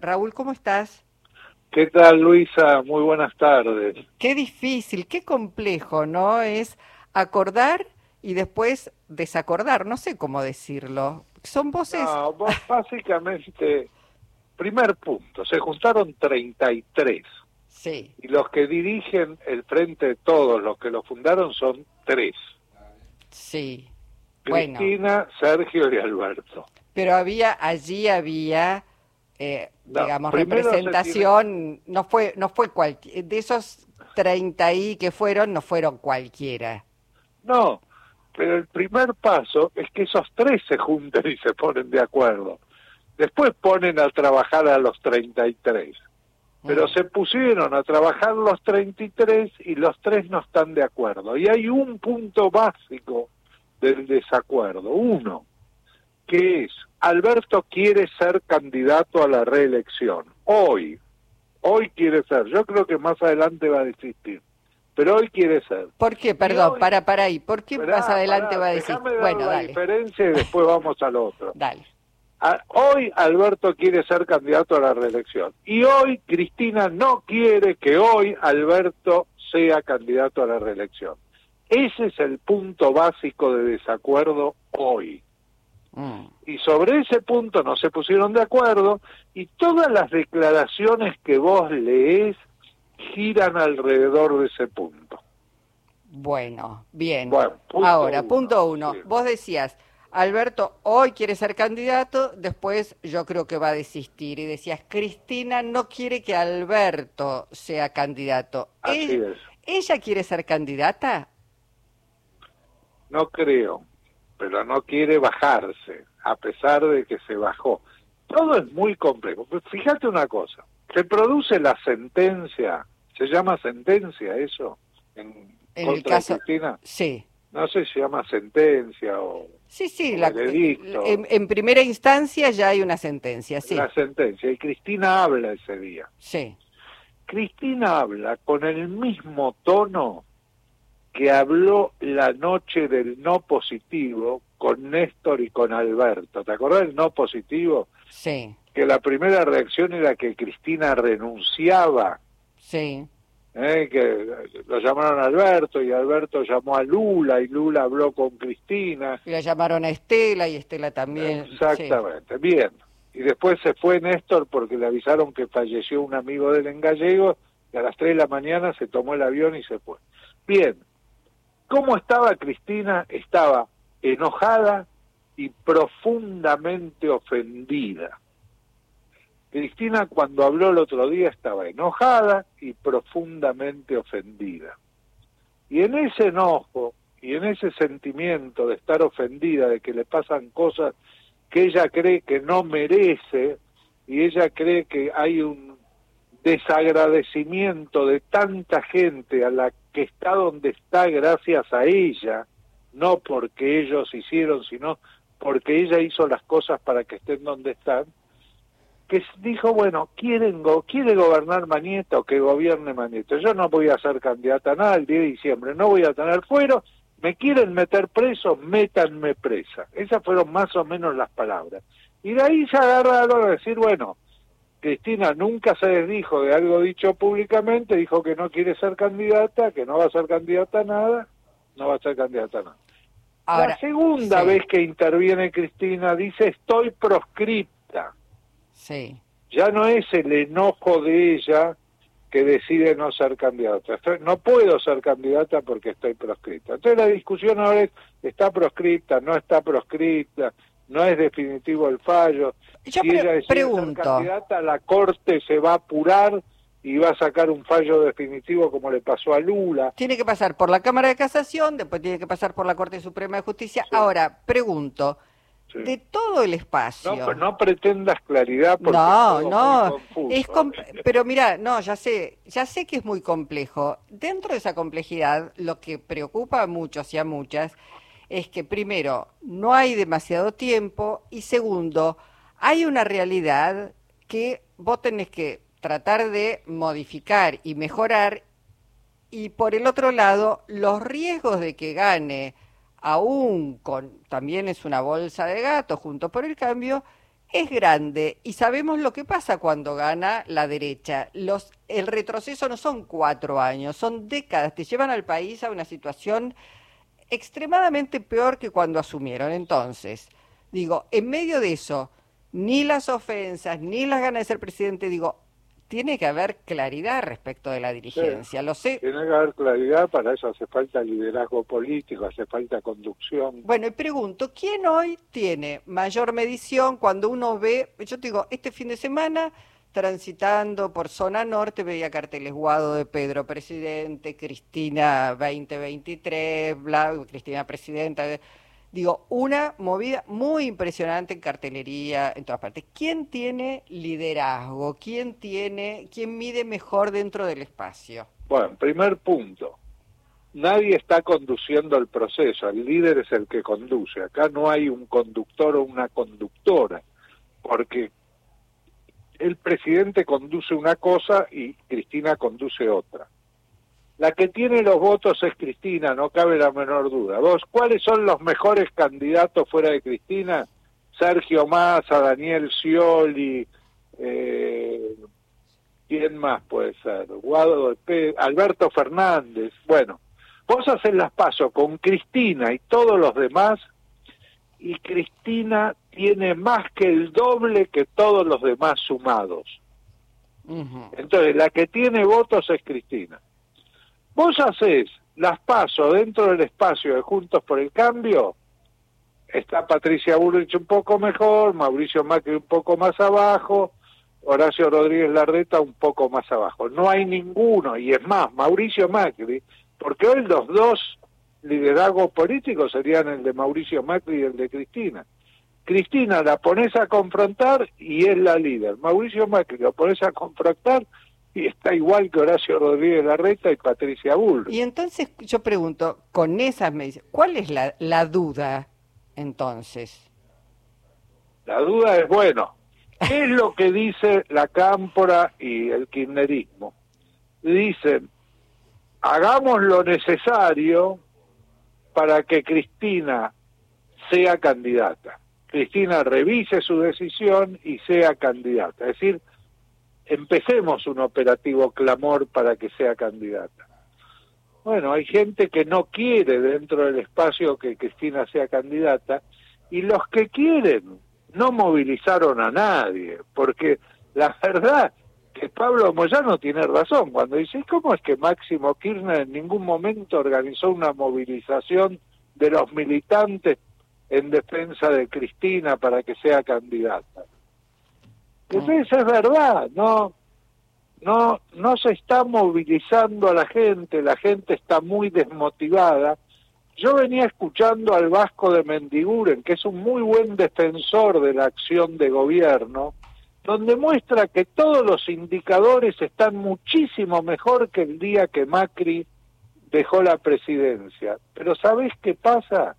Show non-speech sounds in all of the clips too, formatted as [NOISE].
Raúl, ¿cómo estás? ¿Qué tal, Luisa? Muy buenas tardes. Qué difícil, qué complejo, ¿no? Es acordar y después desacordar, no sé cómo decirlo. Son voces... No, [LAUGHS] básicamente, primer punto, se juntaron 33. Sí. Y los que dirigen el frente de todos, los que lo fundaron, son tres. Sí. Cristina, Sergio y Alberto. Pero había, allí había, eh, digamos, representación, no fue, no fue cualquiera, de esos 30 y que fueron, no fueron cualquiera. No, pero el primer paso es que esos tres se junten y se ponen de acuerdo. Después ponen a trabajar a los 33. Pero mm. se pusieron a trabajar los 33 y los tres no están de acuerdo. Y hay un punto básico del desacuerdo, uno, que es, Alberto quiere ser candidato a la reelección, hoy, hoy quiere ser, yo creo que más adelante va a desistir, pero hoy quiere ser. ¿Por qué? Perdón, para, para ahí, ¿por qué más adelante va a desistir? Bueno, la diferencia y después [LAUGHS] vamos al otro. Dale. hoy Alberto quiere ser candidato a la reelección y hoy Cristina no quiere que hoy Alberto sea candidato a la reelección. Ese es el punto básico de desacuerdo hoy. Mm. Y sobre ese punto no se pusieron de acuerdo y todas las declaraciones que vos lees giran alrededor de ese punto. Bueno, bien. Ahora, punto uno. Vos decías, Alberto hoy quiere ser candidato, después yo creo que va a desistir. Y decías, Cristina no quiere que Alberto sea candidato. Así ¿Ella quiere ser candidata no creo, pero no quiere bajarse, a pesar de que se bajó. Todo es muy complejo. Fíjate una cosa, se produce la sentencia, se llama sentencia eso, en, el caso, Cristina. Sí. No sé si se llama sentencia o... Sí, sí, la, en, en, primera instancia ya hay una sentencia, sí. La sentencia, y Cristina habla ese día. Sí. Cristina habla con el mismo tono que habló la noche del no positivo con Néstor y con Alberto. ¿Te acordás del no positivo? Sí. Que la primera reacción era que Cristina renunciaba. Sí. ¿Eh? que lo llamaron a Alberto y Alberto llamó a Lula y Lula habló con Cristina. Y la llamaron a Estela y Estela también. Exactamente, bien. Y después se fue Néstor porque le avisaron que falleció un amigo de él en Gallego y a las 3 de la mañana se tomó el avión y se fue. Bien, ¿Cómo estaba Cristina? Estaba enojada y profundamente ofendida. Cristina cuando habló el otro día estaba enojada y profundamente ofendida. Y en ese enojo y en ese sentimiento de estar ofendida, de que le pasan cosas que ella cree que no merece, y ella cree que hay un desagradecimiento de tanta gente a la que está donde está gracias a ella, no porque ellos hicieron, sino porque ella hizo las cosas para que estén donde están, que dijo, bueno, quieren go quiere gobernar Mañeta o que gobierne Mañeta. Yo no voy a ser candidata nada el 10 de diciembre, no voy a tener fuero, me quieren meter preso, métanme presa. Esas fueron más o menos las palabras. Y de ahí se agarraron a decir, bueno, Cristina nunca se desdijo de algo dicho públicamente, dijo que no quiere ser candidata, que no va a ser candidata a nada, no va a ser candidata a nada. la segunda vez que interviene Cristina dice estoy proscripta. Sí. Ya no es el enojo de ella que decide no ser candidata. no puedo ser candidata porque estoy proscripta. Entonces la discusión ahora es, ¿está proscripta? ¿No está proscripta? ¿No es definitivo el fallo? Yo si ella pregunto. candidata, la Corte se va a apurar y va a sacar un fallo definitivo como le pasó a Lula. Tiene que pasar por la Cámara de Casación, después tiene que pasar por la Corte Suprema de Justicia. Ahora, pregunto, de todo el espacio... No, no pretendas claridad porque no, no, es pero mira, no, ya sé, ya sé que es muy complejo. Dentro de esa complejidad, lo que preocupa a muchos y a muchas es que primero, no hay demasiado tiempo y segundo, hay una realidad que vos tenés que tratar de modificar y mejorar y por el otro lado los riesgos de que gane aún con también es una bolsa de gato junto por el cambio es grande y sabemos lo que pasa cuando gana la derecha. Los, el retroceso no son cuatro años, son décadas, te llevan al país a una situación extremadamente peor que cuando asumieron. Entonces, digo, en medio de eso, ni las ofensas, ni las ganas de ser presidente, digo, tiene que haber claridad respecto de la dirigencia. Lo sé. Tiene que haber claridad, para eso hace falta liderazgo político, hace falta conducción. Bueno, y pregunto, ¿quién hoy tiene mayor medición cuando uno ve, yo te digo, este fin de semana transitando por zona norte veía carteles Guado de Pedro Presidente, Cristina 2023, bla, Cristina Presidenta, Digo, una movida muy impresionante en cartelería, en todas partes. ¿Quién tiene liderazgo? ¿Quién tiene, quién mide mejor dentro del espacio? Bueno, primer punto. Nadie está conduciendo el proceso, el líder es el que conduce. Acá no hay un conductor o una conductora, porque el presidente conduce una cosa y Cristina conduce otra. La que tiene los votos es Cristina, no cabe la menor duda. Vos, ¿cuáles son los mejores candidatos fuera de Cristina? Sergio Massa, Daniel Scioli, eh, ¿quién más puede ser? Guado de Alberto Fernández. Bueno, vos haces las pasos con Cristina y todos los demás, y Cristina tiene más que el doble que todos los demás sumados. Entonces, la que tiene votos es Cristina. Vos haces las pasos dentro del espacio de Juntos por el Cambio, está Patricia Bullrich un poco mejor, Mauricio Macri un poco más abajo, Horacio Rodríguez Larreta un poco más abajo. No hay ninguno, y es más, Mauricio Macri, porque hoy los dos liderazgos políticos serían el de Mauricio Macri y el de Cristina. Cristina la pones a confrontar y es la líder. Mauricio Macri lo pones a confrontar y está igual que Horacio Rodríguez Larreta y Patricia Bull. Y entonces yo pregunto, con esas medidas, ¿cuál es la, la duda entonces? La duda es, bueno, [LAUGHS] ¿qué es lo que dice la cámpora y el kirchnerismo? Dicen, hagamos lo necesario para que Cristina sea candidata. Cristina revise su decisión y sea candidata. Es decir, empecemos un operativo clamor para que sea candidata. Bueno, hay gente que no quiere dentro del espacio que Cristina sea candidata y los que quieren no movilizaron a nadie, porque la verdad que Pablo Moyano tiene razón cuando dice, ¿cómo es que Máximo Kirchner en ningún momento organizó una movilización de los militantes en defensa de Cristina para que sea candidata? Entonces es verdad, no, no, no se está movilizando a la gente, la gente está muy desmotivada. Yo venía escuchando al Vasco de Mendiguren, que es un muy buen defensor de la acción de gobierno, donde muestra que todos los indicadores están muchísimo mejor que el día que Macri dejó la presidencia. Pero ¿sabés qué pasa?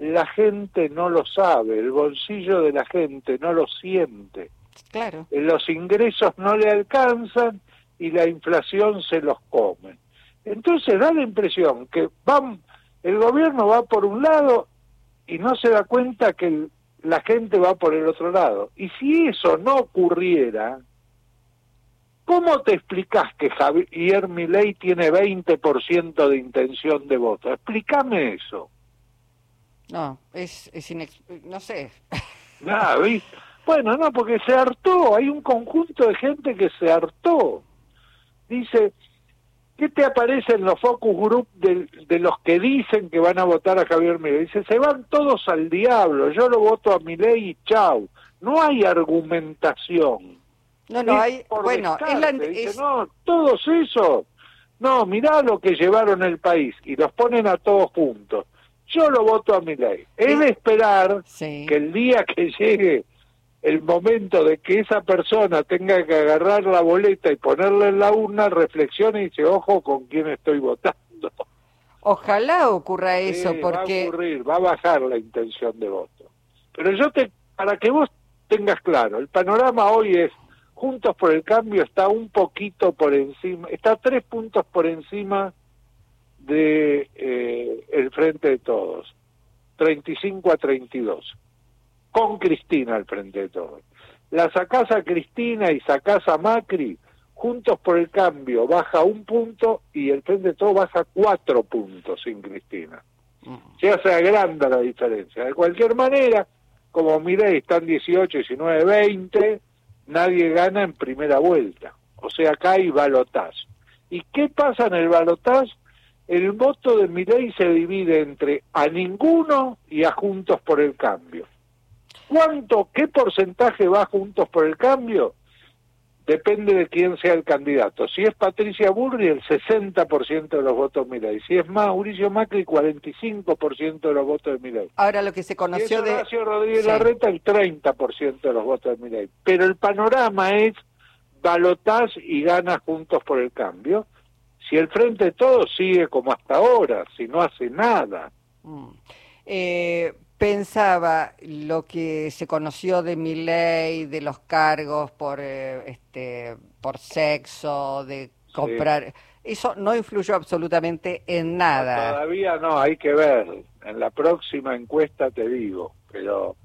La gente no lo sabe, el bolsillo de la gente no lo siente. Claro. Eh, los ingresos no le alcanzan y la inflación se los come. Entonces da la impresión que van, el gobierno va por un lado y no se da cuenta que la gente va por el otro lado. Y si eso no ocurriera, ¿cómo te explicas que Javier Milei tiene 20% de intención de voto? Explícame eso. No, es, es no sé. [LAUGHS] Nada, ¿viste? Bueno, no, porque se hartó, hay un conjunto de gente que se hartó. Dice, ¿qué te aparece en los focus group de, los que dicen que van a votar a Javier Milei? Dice, se van todos al diablo, yo lo voto a Milei y chau. No hay argumentación. No, no, hay, bueno, es no, todos esos, no, mirá lo que llevaron el país y los ponen a todos juntos. Yo lo voto a Milei. Es de esperar que el día que llegue el momento de que esa persona tenga que agarrar la boleta y ponerla en la urna, reflexione y dice, ojo con quién estoy votando. Ojalá ocurra eso, porque... Va a ocurrir, va a bajar la intención de voto. Pero yo te, para que vos tengas claro, el panorama hoy es, Juntos por el Cambio está un poquito por encima, está tres puntos por encima de eh, el Frente de Todos, 35 a 32 con Cristina al frente de todo. La sacás a Cristina y sacás a Macri, Juntos por el Cambio baja un punto y el Frente de Todo baja cuatro puntos sin Cristina. Mm. Se hace agranda la diferencia. De cualquier manera, como miré, están 18, 19, 20, nadie gana en primera vuelta. O sea, acá hay balotaje. ¿Y qué pasa en el balotaje? El voto de Milei se divide entre a ninguno y a Juntos por el Cambio. ¿Cuánto, qué porcentaje va Juntos por el Cambio? Depende de quién sea el candidato. Si es Patricia Burri, el 60% de los votos Milei. Si es Mauricio Macri, 45% de los votos de Milei. Ahora lo que se conoció de... Horacio Rodríguez Larreta, el 30% de los votos de Milei. Pero el panorama es balotás y ganas juntos por el cambio. Si el Frente de Todos sigue como hasta ahora, si no hace nada. Mm. Eh, pensaba lo que se conoció de mi ley, de los cargos por eh, este por sexo, de comprar, eso no influyó absolutamente en nada. todavía no, hay que ver. En la próxima encuesta te digo, pero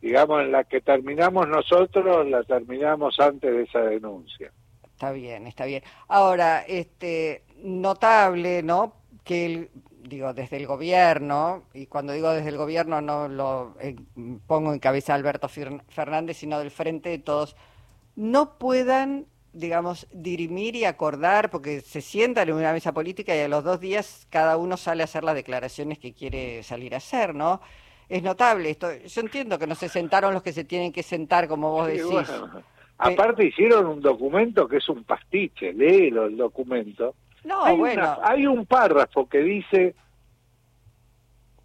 digamos en la que terminamos nosotros la terminamos antes de esa denuncia. Está bien, está bien. Ahora, este notable, ¿no? Que el digo, desde el gobierno, y cuando digo desde el gobierno no lo eh, pongo en cabeza Alberto Fernández, sino del frente de todos, no puedan, digamos, dirimir y acordar, porque se sientan en una mesa política y a los dos días cada uno sale a hacer las declaraciones que quiere salir a hacer, ¿no? Es notable esto. Yo entiendo que no se sentaron los que se tienen que sentar, como vos decís. aparte hicieron un documento que es un pastiche, léelo el documento no, hay bueno. hay un párrafo que dice,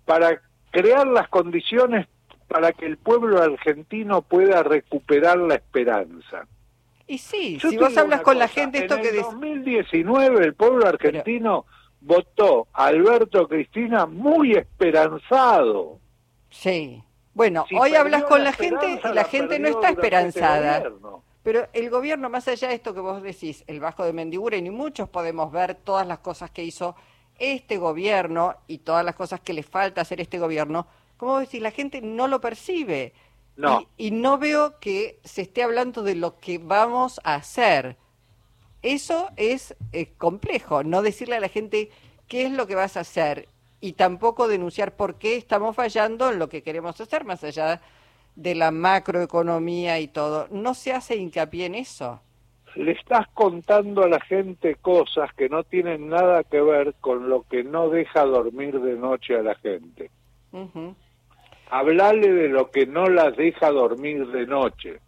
para crear las condiciones para que el pueblo argentino pueda recuperar la esperanza. Y sí, si vos hablas con la gente, esto que... En 2019 el pueblo argentino votó a Alberto Cristina muy esperanzado. Sí. Bueno, hoy hablas con la, gente, la, gente no está este esperanzada. Pero el gobierno, más allá de esto que vos decís, el Bajo de Mendiguren, y muchos podemos ver todas las cosas que hizo este gobierno y todas las cosas que le falta hacer este gobierno, como decís, la gente no lo percibe. No. Y, no veo que se esté hablando de lo que vamos a hacer. Eso es eh, complejo, no decirle a la gente qué es lo que vas a hacer y tampoco denunciar por qué estamos fallando en lo que queremos hacer, más allá de la macroeconomía y todo, ¿no se hace hincapié en eso? Le estás contando a la gente cosas que no tienen nada que ver con lo que no deja dormir de noche a la gente. Hablale de lo que no las deja dormir de noche.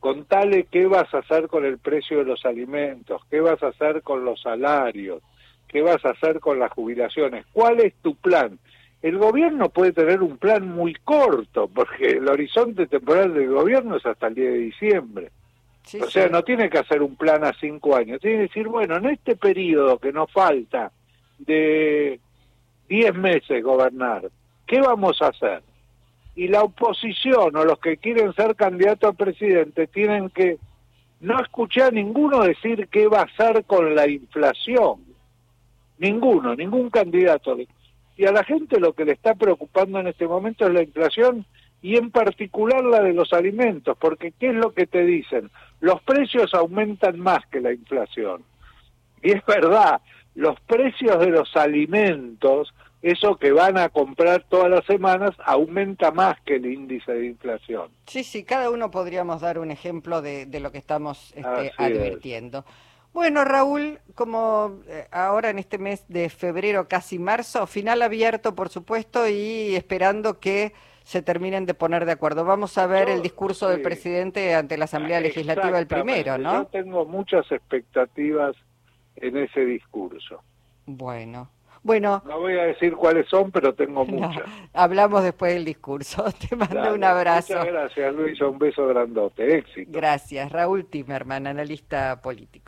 Contale qué vas a hacer con el precio de los alimentos, qué vas a hacer con los salarios, qué vas a hacer con las jubilaciones, cuál es tu plan el gobierno puede tener un plan muy corto, porque el horizonte temporal del gobierno es hasta el día de diciembre. o sea, no tiene que hacer un plan a cinco años, tiene que decir, bueno, en este periodo que nos falta de diez meses gobernar, ¿qué vamos a hacer? Y la oposición o los que quieren ser candidatos a presidente tienen que no escuchar a ninguno decir qué va a hacer con la inflación. Ninguno, ningún candidato y a la gente lo que le está preocupando en este momento es la inflación y en particular la de los alimentos, porque ¿qué es lo que te dicen? Los precios aumentan más que la inflación. Y es verdad, los precios de los alimentos, eso que van a comprar todas las semanas, aumenta más que el índice de inflación. Sí, sí, cada uno podríamos dar un ejemplo de, lo que estamos este, advirtiendo. Bueno, Raúl, como eh, ahora en este mes de febrero, casi marzo, final abierto, por supuesto, y esperando que se terminen de poner de acuerdo. Vamos a ver el discurso del presidente ante la Asamblea Legislativa el primero, ¿no? Yo tengo muchas expectativas en ese discurso. Bueno. Bueno, no voy a decir cuáles son, pero tengo [LAUGHS] muchas. hablamos después del discurso. [LAUGHS] Te mando un abrazo. Muchas gracias, Luis. Un beso grandote. Éxito. Gracias. Raúl Timerman, analista político.